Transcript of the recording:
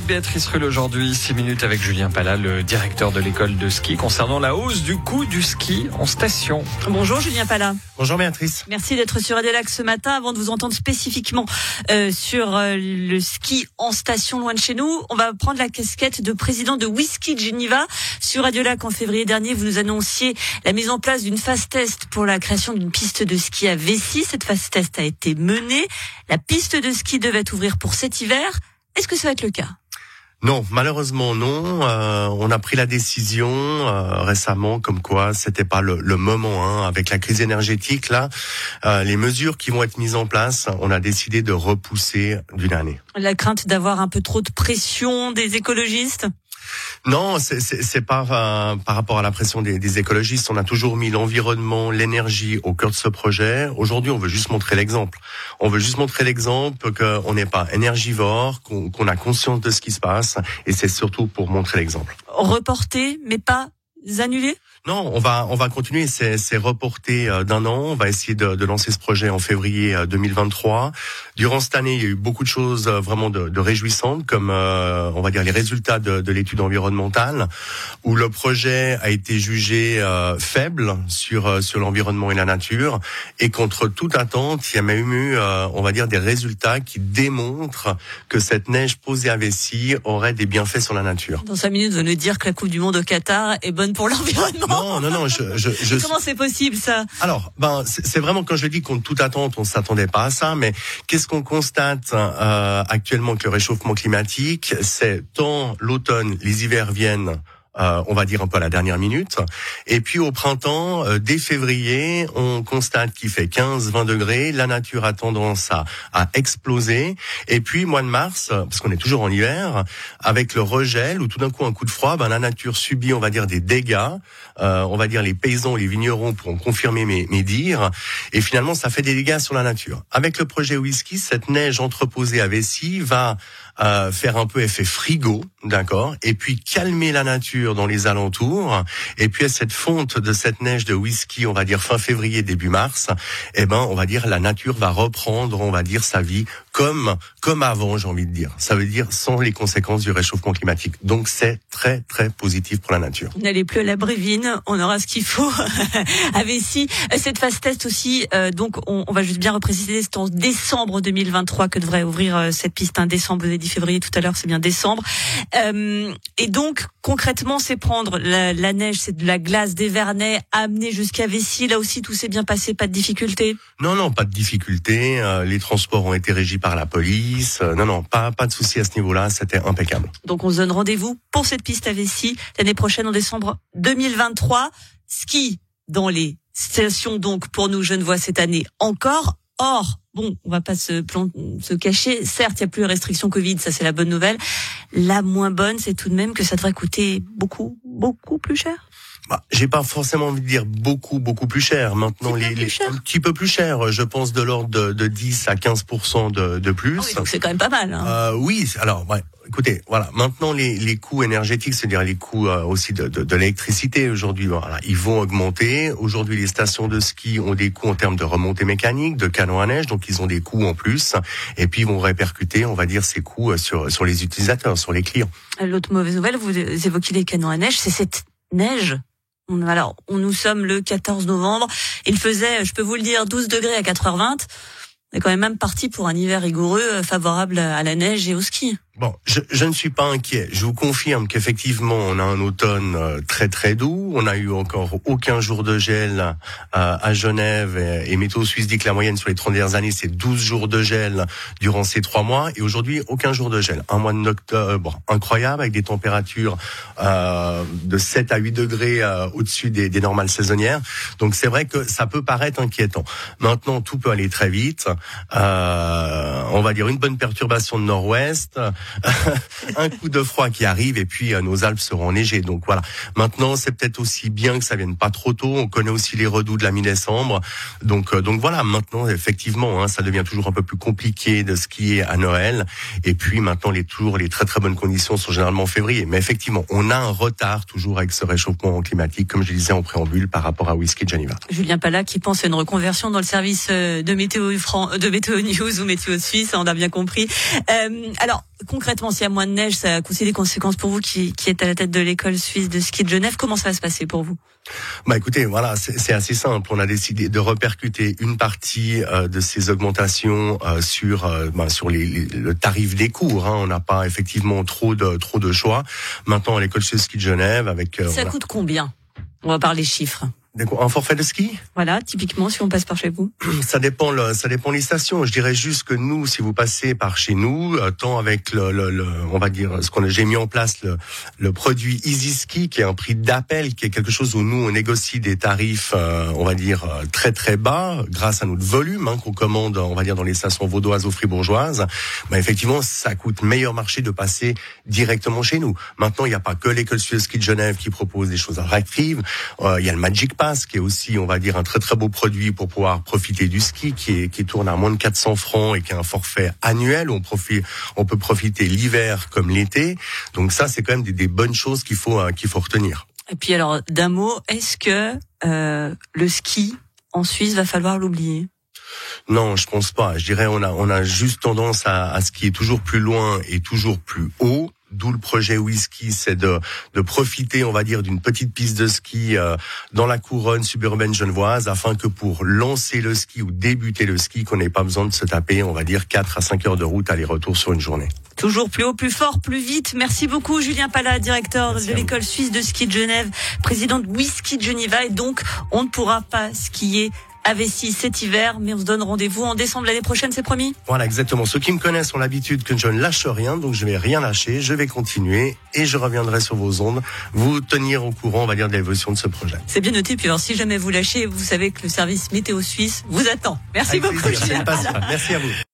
de Béatrice Rulle aujourd'hui, 6 minutes avec Julien Pala, le directeur de l'école de ski, concernant la hausse du coût du ski en station. Bonjour Julien Pala. Bonjour Béatrice. Merci d'être sur Radio ce matin. Avant de vous entendre spécifiquement euh, sur euh, le ski en station loin de chez nous, on va prendre la casquette de président de Whisky Geneva. Sur Radio Lac en février dernier, vous nous annonciez la mise en place d'une phase test pour la création d'une piste de ski à Vessy. Cette phase test a été menée. La piste de ski devait ouvrir pour cet hiver. Est-ce que ça va être le cas? Non, malheureusement non. Euh, on a pris la décision euh, récemment, comme quoi c'était pas le, moment. Hein, avec la crise énergétique, là, euh, les mesures qui vont être mises en place, on a décidé de repousser d'une année. La crainte d'avoir un peu trop de pression des écologistes? Non, c'est pas euh, par rapport à la pression des, des, écologistes. On a toujours mis l'environnement, l'énergie au cœur de ce projet. Aujourd'hui, on veut juste montrer l'exemple. On veut juste montrer l'exemple qu'on n'est pas énergivore, qu'on a conscience de ce qui se passe, et c'est surtout pour montrer l'exemple. Reporter, mais pas non, on va on va continuer. C'est reporté euh, d'un an. On va essayer de, de, lancer ce projet en février 2023. Euh, Durant cette année, il y a eu beaucoup de choses euh, vraiment de, de réjouissantes, comme on va dire les résultats de, de l'étude environnementale, où le projet a été jugé faible sur sur l'environnement et la nature, et contre toute attente, il y a même eu, on va dire, des résultats qui démontrent que cette neige posée à Vessie aurait des bienfaits sur la nature. Dans cinq minutes, vous nous dire que la Coupe du Monde au Qatar est bonne pour l'environnement. Non, non, non. Je, je, je... Comment c'est possible ça? Alors, ben, c'est vraiment quand je dis qu'on toute attente, on s'attendait pas à ça. Mais qu'est-ce qu'on constate euh, actuellement que le réchauffement climatique, c'est tant l'automne, les hivers viennent on va dire un peu à la dernière minute. Et puis au printemps, euh, dès février, on constate qu'il fait 15-20 degrés, la nature a tendance à, à exploser. Et puis mois de mars, parce qu'on est toujours en hiver, avec le regel ou tout d'un coup un coup de froid, ben, la nature subit, on va dire, des dégâts. Euh, on va dire les paysans, les vignerons pourront confirmer mes, mes dires. Et finalement, ça fait des dégâts sur la nature. Avec le projet whisky, cette neige entreposée à Vessie va euh, faire un peu effet frigo, d'accord, et puis calmer la nature dans les alentours, et puis à cette fonte de cette neige de whisky, on va dire fin février début mars, eh ben on va dire la nature va reprendre, on va dire sa vie comme comme avant, j'ai envie de dire. Ça veut dire sans les conséquences du réchauffement climatique. Donc c'est très très positif pour la nature. N'allez plus à la Brévine, on aura ce qu'il faut à Vessie. Cette phase test aussi, euh, donc on, on, va juste bien repréciser, c'est en décembre 2023 que devrait ouvrir euh, cette piste. Un décembre, vous avez dit février tout à l'heure, c'est bien décembre. Euh, et donc concrètement, c'est prendre la, la neige, c'est de la glace des Vernets, amener jusqu'à Vessie. Là aussi, tout s'est bien passé, pas de difficulté? Non, non, pas de difficulté. Les transports ont été régis par la police. Euh, non, non, pas pas de souci à ce niveau-là. C'était impeccable. Donc on se donne rendez-vous pour cette piste à Vessie l'année prochaine en décembre 2023. Ski dans les stations donc pour nous vois cette année encore. Or, bon, on va pas se, se cacher. Certes, il y a plus de restrictions Covid, ça c'est la bonne nouvelle. La moins bonne, c'est tout de même que ça devrait coûter beaucoup, beaucoup plus cher. Bah, j'ai pas forcément envie de dire beaucoup beaucoup plus cher. Maintenant, les, les un petit peu plus cher. Je pense de l'ordre de, de, 10 à 15 de, de plus. Ah c'est quand même pas mal. Hein. Euh, oui, alors ouais, écoutez, voilà, maintenant les, les coûts énergétiques, c'est-à-dire les coûts euh, aussi de, de, de l'électricité aujourd'hui, voilà, ils vont augmenter. Aujourd'hui, les stations de ski ont des coûts en termes de remontée mécanique, de canons à neige, donc ils ont des coûts en plus, et puis ils vont répercuter, on va dire, ces coûts euh, sur sur les utilisateurs, sur les clients. L'autre mauvaise nouvelle, vous évoquez les canons à neige, c'est cette neige alors, on, nous sommes le 14 novembre. Il faisait, je peux vous le dire, 12 degrés à 4h20. On est quand même même parti pour un hiver rigoureux, euh, favorable à la neige et au ski. Bon, je, je, ne suis pas inquiet. Je vous confirme qu'effectivement, on a un automne euh, très très doux. On a eu encore aucun jour de gel euh, à Genève et, Météo Suisse dit que la moyenne sur les 30 dernières années, c'est 12 jours de gel durant ces trois mois. Et aujourd'hui, aucun jour de gel. Un mois de octobre incroyable avec des températures euh, de 7 à 8 degrés euh, au-dessus des, des, normales saisonnières. Donc c'est vrai que ça peut paraître inquiétant. Maintenant, tout peut aller très vite. On va dire une bonne perturbation de nord-ouest un coup de froid qui arrive et puis euh, nos Alpes seront enneigées. Donc voilà. Maintenant, c'est peut-être aussi bien que ça vienne pas trop tôt. On connaît aussi les redoux de la mi-décembre. Donc euh, donc voilà. Maintenant, effectivement, hein, ça devient toujours un peu plus compliqué de skier à Noël. Et puis maintenant, les tours, les très très bonnes conditions sont généralement en février. Mais effectivement, on a un retard toujours avec ce réchauffement climatique, comme je disais en préambule, par rapport à Whisky Geneva. Julien Pala qui pense à une reconversion dans le service euh, de météo de Météo News ou Météo Suisse, on a bien compris. Euh, alors, concrètement, s'il y a moins de neige, ça a aussi des conséquences pour vous qui, qui êtes à la tête de l'école suisse de ski de Genève. Comment ça va se passer pour vous? Bah écoutez, voilà, c'est assez simple. On a décidé de repercuter une partie euh, de ces augmentations euh, sur euh, bah, sur les, le tarif des cours. Hein. On n'a pas effectivement trop de trop de choix. Maintenant, à l'école suisse ski de Genève, avec ça coûte combien? On va parler chiffres. Un forfait de ski Voilà, typiquement, si on passe par chez vous. Ça dépend, le, ça dépend les stations. Je dirais juste que nous, si vous passez par chez nous, euh, tant avec le, le, on va dire, ce qu'on a, j'ai mis en place le, le produit Easy Ski, qui est un prix d'appel, qui est quelque chose où nous on négocie des tarifs, euh, on va dire euh, très très bas, grâce à notre volume hein, qu'on commande, on va dire dans les stations vaudoises ou fribourgeoises. Bah, effectivement, ça coûte meilleur marché de passer directement chez nous. Maintenant, il n'y a pas que l'école suisse ski de Genève qui propose des choses attractives. il y a le Magic Pass qui est aussi, on va dire, un très très beau produit pour pouvoir profiter du ski, qui, est, qui tourne à moins de 400 francs et qui a un forfait annuel. On, profite, on peut profiter l'hiver comme l'été. Donc ça, c'est quand même des, des bonnes choses qu'il faut euh, qu'il faut retenir. Et puis alors, d'un mot, est-ce que euh, le ski en Suisse va falloir l'oublier? Non, je pense pas. Je dirais on a on a juste tendance à, à skier toujours plus loin et toujours plus haut. D'où le projet Whisky, c'est de, de profiter, on va dire, d'une petite piste de ski euh, dans la couronne suburbaine genevoise, afin que pour lancer le ski ou débuter le ski, qu'on n'ait pas besoin de se taper, on va dire, 4 à 5 heures de route aller-retour sur une journée. Toujours plus haut, plus fort, plus vite. Merci beaucoup, Julien Pala, directeur de l'école suisse de ski de Genève, président de Whisky de Geneva. Et donc, on ne pourra pas skier à Vessis cet hiver, mais on se donne rendez-vous en décembre l'année prochaine, c'est promis Voilà, exactement. Ceux qui me connaissent ont l'habitude que je ne lâche rien, donc je vais rien lâcher, je vais continuer et je reviendrai sur vos ondes, vous tenir au courant, on va dire, de l'évolution de ce projet. C'est bien noté, puis alors si jamais vous lâchez, vous savez que le service météo suisse vous attend. Merci beaucoup. Merci à vous.